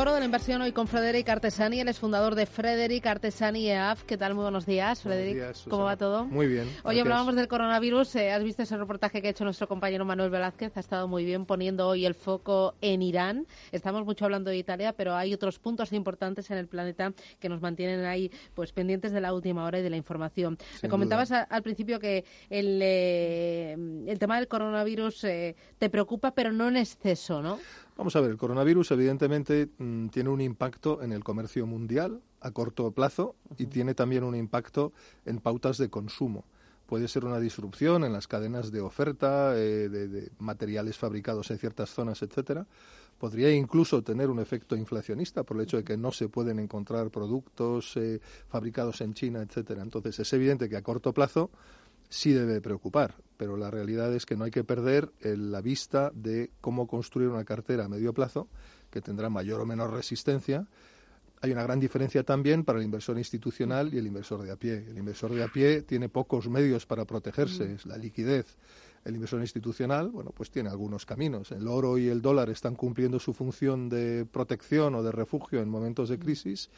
Foro de la inversión hoy con Frederic Artesani, él es fundador de Frederic Artesani EAF. ¿Qué tal? Muy buenos días, Frederic. días, ¿Cómo va todo? Muy bien, Hoy hablábamos del coronavirus. eh, ¿Has visto ese reportaje que ha hecho nuestro compañero Manuel Velázquez? Ha estado muy bien poniendo hoy el foco en Irán. Estamos mucho hablando de Italia, pero hay otros puntos importantes en el planeta que nos mantienen ahí pues pendientes de la última hora y de la información. Me comentabas a- al principio que el, eh, el tema del coronavirus eh, te preocupa, pero no en exceso, ¿no? Vamos a ver, el coronavirus evidentemente mm, tiene un impacto en el comercio mundial a corto plazo y tiene también un impacto en pautas de consumo. Puede ser una disrupción en las cadenas de oferta eh, de, de materiales fabricados en ciertas zonas, etcétera. Podría incluso tener un efecto inflacionista por el hecho de que no se pueden encontrar productos eh, fabricados en China, etcétera. Entonces es evidente que a corto plazo sí debe preocupar, pero la realidad es que no hay que perder el- la vista de cómo construir una cartera a medio plazo que tendrá mayor o menor resistencia. Hay una gran diferencia también para el inversor institucional y el inversor de a pie. El inversor de a pie tiene pocos medios para protegerse, es la liquidez. El inversor institucional, bueno, pues tiene algunos caminos. El oro y el dólar están cumpliendo su función de protección o de refugio en momentos de crisis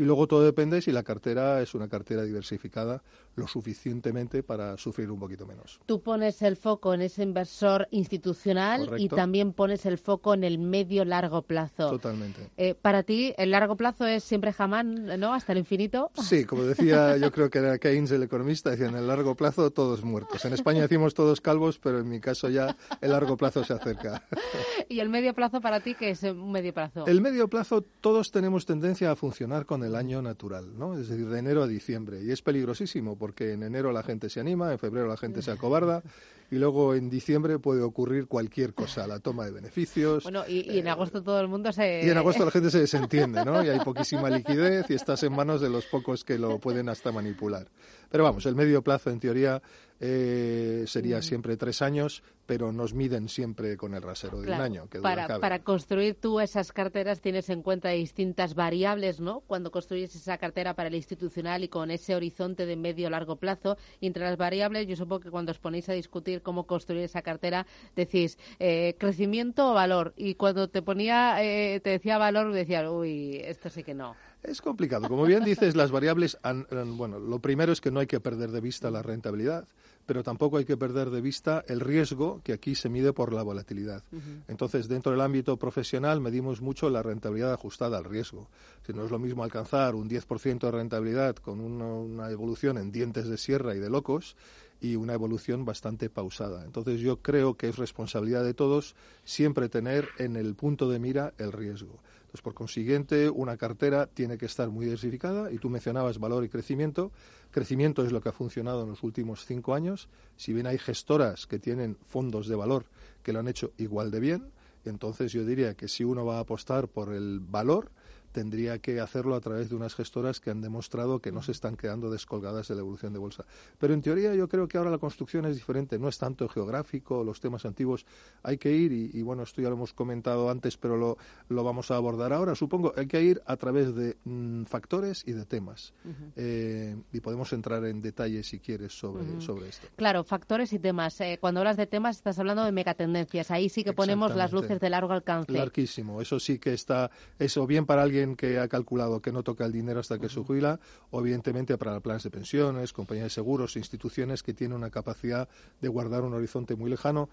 y luego todo depende si la cartera es una cartera diversificada lo suficientemente para sufrir un poquito menos. Tú pones el foco en ese inversor institucional y Correcto. también pones el foco en el medio largo plazo. Totalmente. Eh, para ti, el largo plazo es siempre jamás, ¿no? Hasta el infinito. Sí, como decía, yo creo que era Keynes el economista, decía en el largo plazo todos muertos. En España decimos todos calvos, pero en mi caso ya el largo plazo se acerca. Y el medio plazo para ti, que es un medio plazo. El medio plazo todos tenemos tendencia a funcionar con el año natural, ¿no? Es decir, de enero a diciembre. Y es peligrosísimo porque en enero la gente se anima, en febrero la gente se acobarda y luego en diciembre puede ocurrir cualquier cosa, la toma de beneficios. Bueno, y, y en agosto todo el mundo se... Y en agosto la gente se desentiende, ¿no? Y hay poquísima liquidez y estás en manos de los pocos que lo pueden hasta manipular. Pero vamos, el medio plazo en teoría eh, Mm. sería siempre tres años, pero nos miden siempre con el rasero de un año. Que para, para construir tú esas carteras tienes en cuenta distintas variables, ¿no? Cuando construyes esa cartera para el institucional y con ese horizonte de medio o largo plazo. Y entre las variables, yo supongo que cuando os ponéis a discutir cómo construir esa cartera, decís eh, crecimiento o valor. Y cuando te ponía, eh, te decía valor, decías, uy, esto sí que no. Es complicado. Como bien dices, las variables, han- han- bueno, lo primero es que no hay que perder de vista la rentabilidad, pero tampoco hay que perder de vista el riesgo que aquí se mide por la volatilidad. Entonces, dentro del ámbito profesional medimos mucho la rentabilidad ajustada al riesgo. Si no es lo mismo alcanzar un 10% de rentabilidad con una, una evolución en dientes de sierra y de locos y una evolución bastante pausada. Entonces yo creo que es responsabilidad de todos siempre tener en el punto de mira el riesgo. Entonces, por consiguiente, una cartera tiene que estar muy diversificada y tú mencionabas valor y crecimiento. Crecimiento es lo que ha funcionado en los últimos cinco años. Si bien hay gestoras que tienen fondos de valor que lo han hecho igual de bien, entonces yo diría que si uno va a apostar por el valor, tendría que hacerlo a través de unas gestoras que han demostrado que no se están quedando descolgadas de la evolución de bolsa. Pero en teoría yo creo que ahora la construcción es diferente, no es tanto geográfico, los temas antiguos hay que ir, y, y bueno, esto ya lo hemos comentado antes, pero lo, lo vamos a abordar ahora, supongo, hay que ir a través de mm, factores y de temas. Eh, y podemos entrar en detalles si quieres sobre, sobre esto. Claro, factores y temas. Eh, cuando hablas de temas estás hablando de megatendencias. Ahí sí que ponemos las luces de largo alcance. Larguísimo. Eso sí que está, eso bien para alguien que ha calculado que no toca el dinero hasta que se jubila, o evidentemente para planes de pensiones, compañías de seguros, instituciones que tienen una capacidad de guardar un horizonte muy lejano.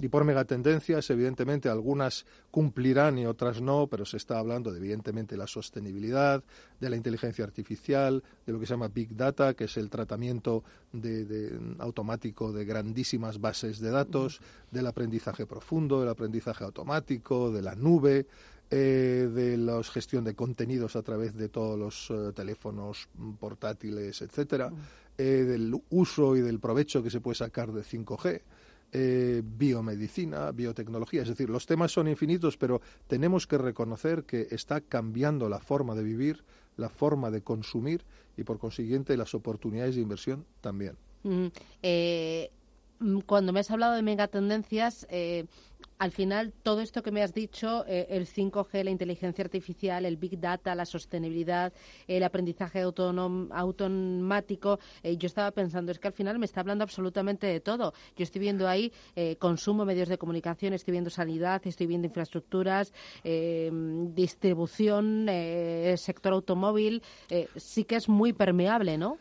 Y por megatendencias, evidentemente, algunas cumplirán y otras no, pero se está hablando de, evidentemente, la sostenibilidad, de la inteligencia artificial, de lo que se llama Big Data, que es el tratamiento de, de- automático de grandísimas bases de datos, del aprendizaje profundo, del aprendizaje automático, de la nube. Eh, de la gestión de contenidos a través de todos los eh, teléfonos mm, portátiles, etcétera, del uso y del provecho que se puede sacar de 5G. biomedicina, biotecnología, es decir, los temas son infinitos, pero tenemos que reconocer que está cambiando la forma de vivir, la forma de consumir y, por consiguiente, las oportunidades de inversión también. Mm, cuando me has hablado de megatendencias, eh, al final todo esto que me has dicho, eh, el 5G, la inteligencia artificial, el Big Data, la sostenibilidad, el aprendizaje automático, eh, yo estaba pensando, es que al final me está hablando absolutamente de todo. Yo estoy viendo ahí eh, consumo, medios de comunicación, estoy viendo sanidad, estoy viendo infraestructuras, distribución, sector automóvil, sí que es muy permeable, ¿no?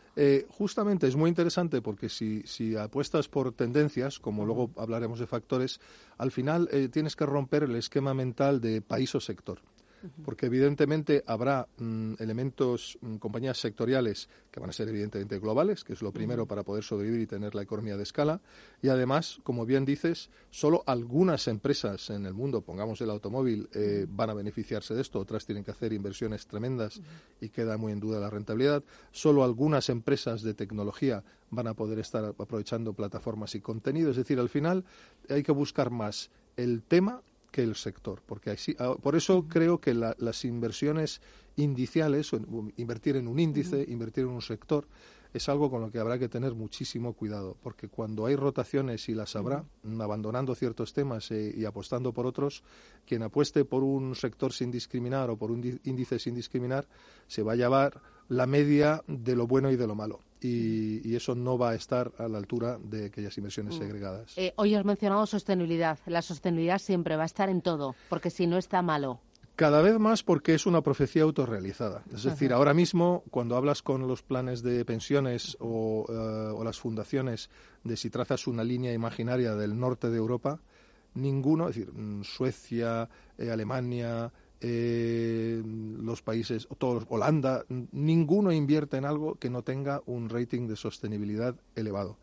Justamente es muy interesante porque si, si apuestas por tendencias, como luego hablaremos de factores, al final eh, tienes que romper el esquema mental de país o sector porque evidentemente habrá mm, elementos, mm, compañías sectoriales que van a ser evidentemente globales, que es lo primero para poder sobrevivir y tener la economía de escala, y además, como bien dices, solo algunas empresas en el mundo, pongamos el automóvil, eh, van a beneficiarse de esto, otras tienen que hacer inversiones tremendas y queda muy en duda la rentabilidad, solo algunas empresas de tecnología van a poder estar aprovechando plataformas y contenido, es decir, al final hay que buscar más el tema que el sector. Porque ah, por eso creo que las inversiones indiciales, invertir en un índice, invertir en un sector, es algo con lo que habrá que tener muchísimo cuidado, porque cuando hay rotaciones y las habrá, abandonando ciertos temas eh, y apostando por otros, quien apueste por un sector sin discriminar o por un índice sin discriminar, se va a llevar la media de lo bueno y de lo malo y, eso no va a estar a la altura de aquellas inversiones mm. segregadas. Eh, hoy has mencionado sostenibilidad. La sostenibilidad siempre va a estar en todo, porque si no está malo. Cada vez más porque es una profecía autorrealizada. Es decir, ahora mismo, cuando hablas con los planes de pensiones o, eh, las fundaciones de si trazas una línea imaginaria del norte de Europa, ninguno, es decir, mm, Suecia, eh, Alemania, eh, los países, todos, Holanda, ninguno invierte en algo que no tenga un rating de sostenibilidad elevado.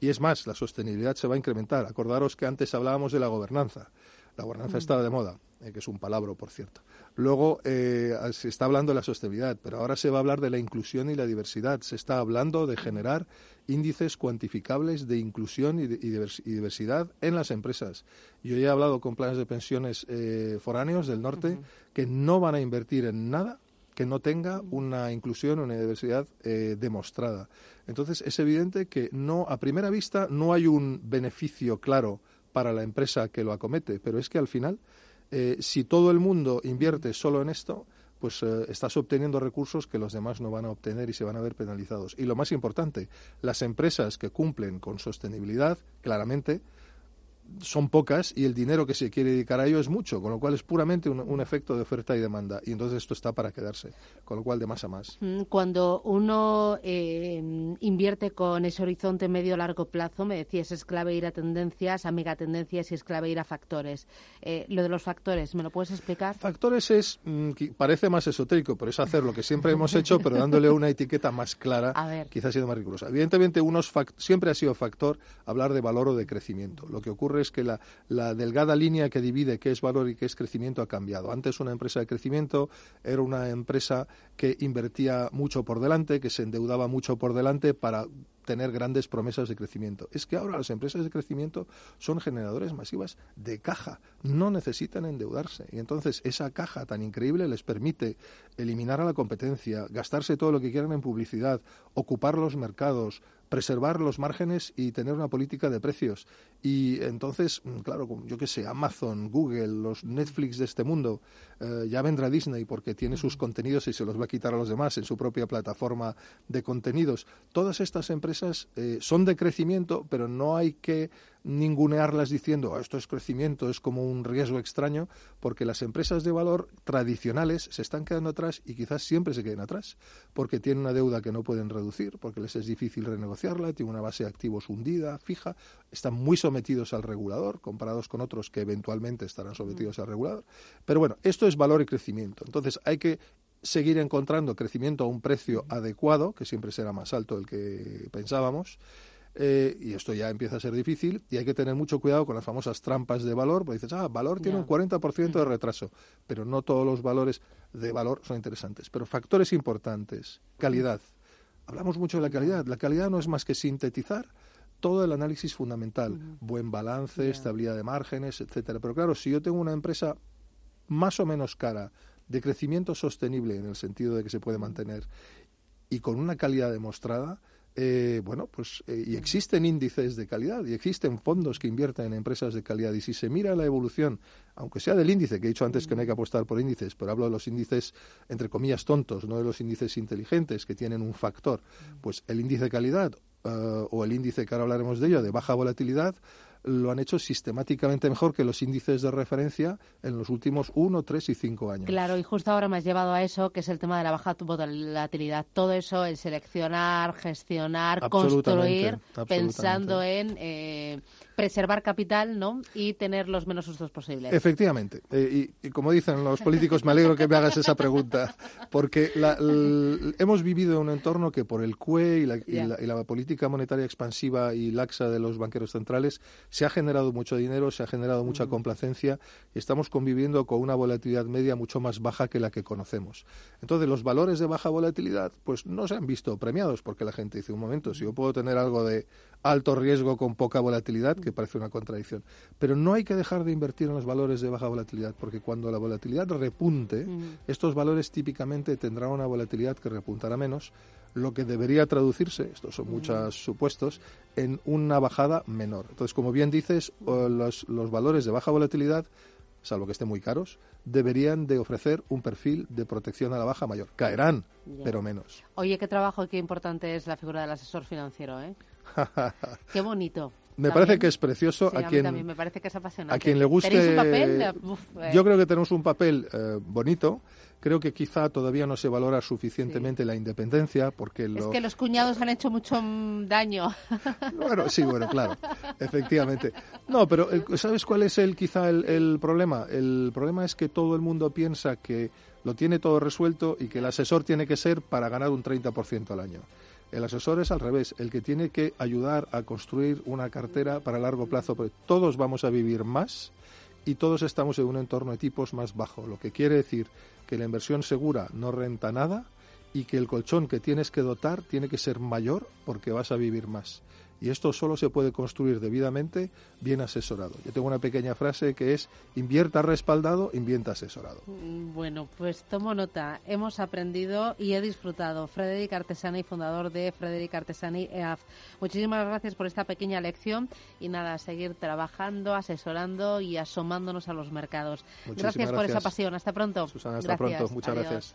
Y es más, la sostenibilidad se va a incrementar. Acordaros que antes hablábamos de la gobernanza. La gobernanza estaba de moda, eh, que es un palabra, por cierto. Luego eh, se está hablando de la sostenibilidad, pero ahora se va a hablar de la inclusión y la diversidad. Se está hablando de generar índices cuantificables de inclusión y, diversidad en las empresas. Yo ya he hablado con planes de pensiones eh, foráneos del norte que no van a invertir en nada que no tenga una inclusión o una diversidad eh, demostrada. Entonces es evidente que no a primera vista no hay un beneficio claro para la empresa que lo acomete, pero es que al final eh, si todo el mundo invierte solo en esto, pues eh, estás obteniendo recursos que los demás no van a obtener y se van a ver penalizados. Y lo más importante, las empresas que cumplen con sostenibilidad, claramente, son pocas y el dinero que se quiere dedicar a ello es mucho, con lo cual es puramente un, efecto de oferta y demanda. Y entonces esto está para quedarse, con lo cual de más a más. Mm, cuando uno eh, invierte con ese horizonte medio-largo plazo, me decías, es clave ir a tendencias, a megatendencias y es clave ir a factores. Eh, lo de los factores, ¿me lo puedes explicar? Factores es, mm, parece más esotérico, pero es hacer lo que siempre hemos hecho, pero dándole una etiqueta más clara, quizás sido más rigurosa. Evidentemente, unos siempre ha sido factor hablar de valor o de crecimiento. Lo que ocurre es que la, la, delgada línea que divide qué es valor y qué es crecimiento ha cambiado. Antes una empresa de crecimiento era una empresa que invertía mucho por delante, que se endeudaba mucho por delante para tener grandes promesas de crecimiento. Es que ahora las empresas de crecimiento son generadores masivas de caja, no necesitan endeudarse. Y entonces esa caja tan increíble les permite eliminar a la competencia, gastarse todo lo que quieran en publicidad, ocupar los mercados, preservar los márgenes y tener una política de precios. Y entonces, mm, claro, yo qué sé, Amazon, Google, los Netflix de este mundo, eh, ya vendrá Disney porque tiene sus contenidos y se los va a quitar a los demás en su propia plataforma de contenidos. Todas estas empresas eh, son de crecimiento, pero no hay que ningunearlas diciendo ah, esto es crecimiento, es como un riesgo extraño, porque las empresas de valor tradicionales se están quedando atrás y quizás siempre se queden atrás, porque tienen una deuda que no pueden reducir, porque les es difícil renegociarla, tienen una base de activos hundida, fija, están muy sometidos al regulador, comparados con otros que eventualmente estarán sometidos al regulador. Pero bueno, esto es valor y crecimiento. Entonces hay que seguir encontrando crecimiento a un precio adecuado, que siempre será más alto del que pensábamos, eh, y esto ya empieza a ser difícil, y hay que tener mucho cuidado con las famosas trampas de valor, porque dices, ah, valor tiene un 40% de retraso, pero no todos los valores de valor son interesantes. Pero factores importantes, calidad. Hablamos mucho de la calidad. La calidad no es más que sintetizar todo el análisis fundamental, buen balance, estabilidad de márgenes, etcétera. Pero claro, si yo tengo una empresa más o menos cara, de crecimiento sostenible en el sentido de que se puede mantener y con una calidad demostrada, eh, bueno, pues eh, y existen índices de calidad y existen fondos que invierten en empresas de calidad. Y si se mira la evolución, aunque sea del índice, que he dicho antes que no hay que apostar por índices, pero hablo de los índices entre comillas tontos, no de los índices inteligentes que tienen un factor, pues el índice de calidad eh, o el índice que ahora hablaremos de ello de baja volatilidad lo han hecho sistemáticamente mejor que los índices de referencia en los últimos uno, tres y cinco años. Claro, y justo ahora me has llevado a eso, que es el tema de la baja volatilidad. Todo eso, el seleccionar, gestionar, construir, pensando en eh, preservar capital ¿no? y tener los menos sustos posibles. Efectivamente. Eh, y, como dicen los políticos, me alegro que me hagas esa pregunta, porque hemos vivido en un entorno que por el CUE y la, y la, política monetaria expansiva y laxa de los banqueros centrales se ha generado mucho dinero, se ha generado mucha complacencia y estamos conviviendo con una volatilidad media mucho más baja que la que conocemos. Entonces, los valores de baja volatilidad pues no se han visto premiados porque la gente dice, un momento, si yo puedo tener algo de alto riesgo con poca volatilidad, que parece una contradicción. Pero no hay que dejar de invertir en los valores de baja volatilidad, porque cuando la volatilidad repunte, estos valores típicamente tendrán una volatilidad que repuntará menos, lo que debería traducirse, estos son muchos supuestos, en una bajada menor. Entonces, como bien dices, los, los valores de baja volatilidad salvo que estén muy caros, deberían de ofrecer un perfil de protección a la baja mayor. Caerán, pero menos. Oye, qué trabajo y qué importante es la figura del asesor financiero, ¿eh? qué bonito. Me parece que es precioso a, quien me parece que es apasionante. A quien le guste. un papel? Eh. Yo creo que tenemos un papel eh, bonito. Creo que quizá todavía no se valora suficientemente la independencia porque es que los cuñados han hecho mucho daño. Bueno, sí, bueno, claro, efectivamente. No, pero ¿sabes cuál es el quizá el, el problema? El problema es que todo el mundo piensa que lo tiene todo resuelto y que el asesor tiene que ser para ganar un 30% al año. El asesor es al revés, el que tiene que ayudar a construir una cartera para largo plazo, porque todos vamos a vivir más y todos estamos en un entorno de tipos más bajo, lo que quiere decir que la inversión segura no renta nada y que el colchón que tienes que dotar tiene que ser mayor porque vas a vivir más. Y esto solo se puede construir debidamente bien asesorado. Yo tengo una pequeña frase que es invierta respaldado, invierta asesorado. Mm, bueno, pues tomo nota. Hemos aprendido y he disfrutado. Frederic Artesani, fundador de Frederic Artesani EAF. Muchísimas gracias por esta pequeña lección y nada, seguir trabajando, asesorando y asomándonos a los mercados. Gracias, por esa pasión. Hasta pronto. Susana, hasta pronto. Muchas gracias.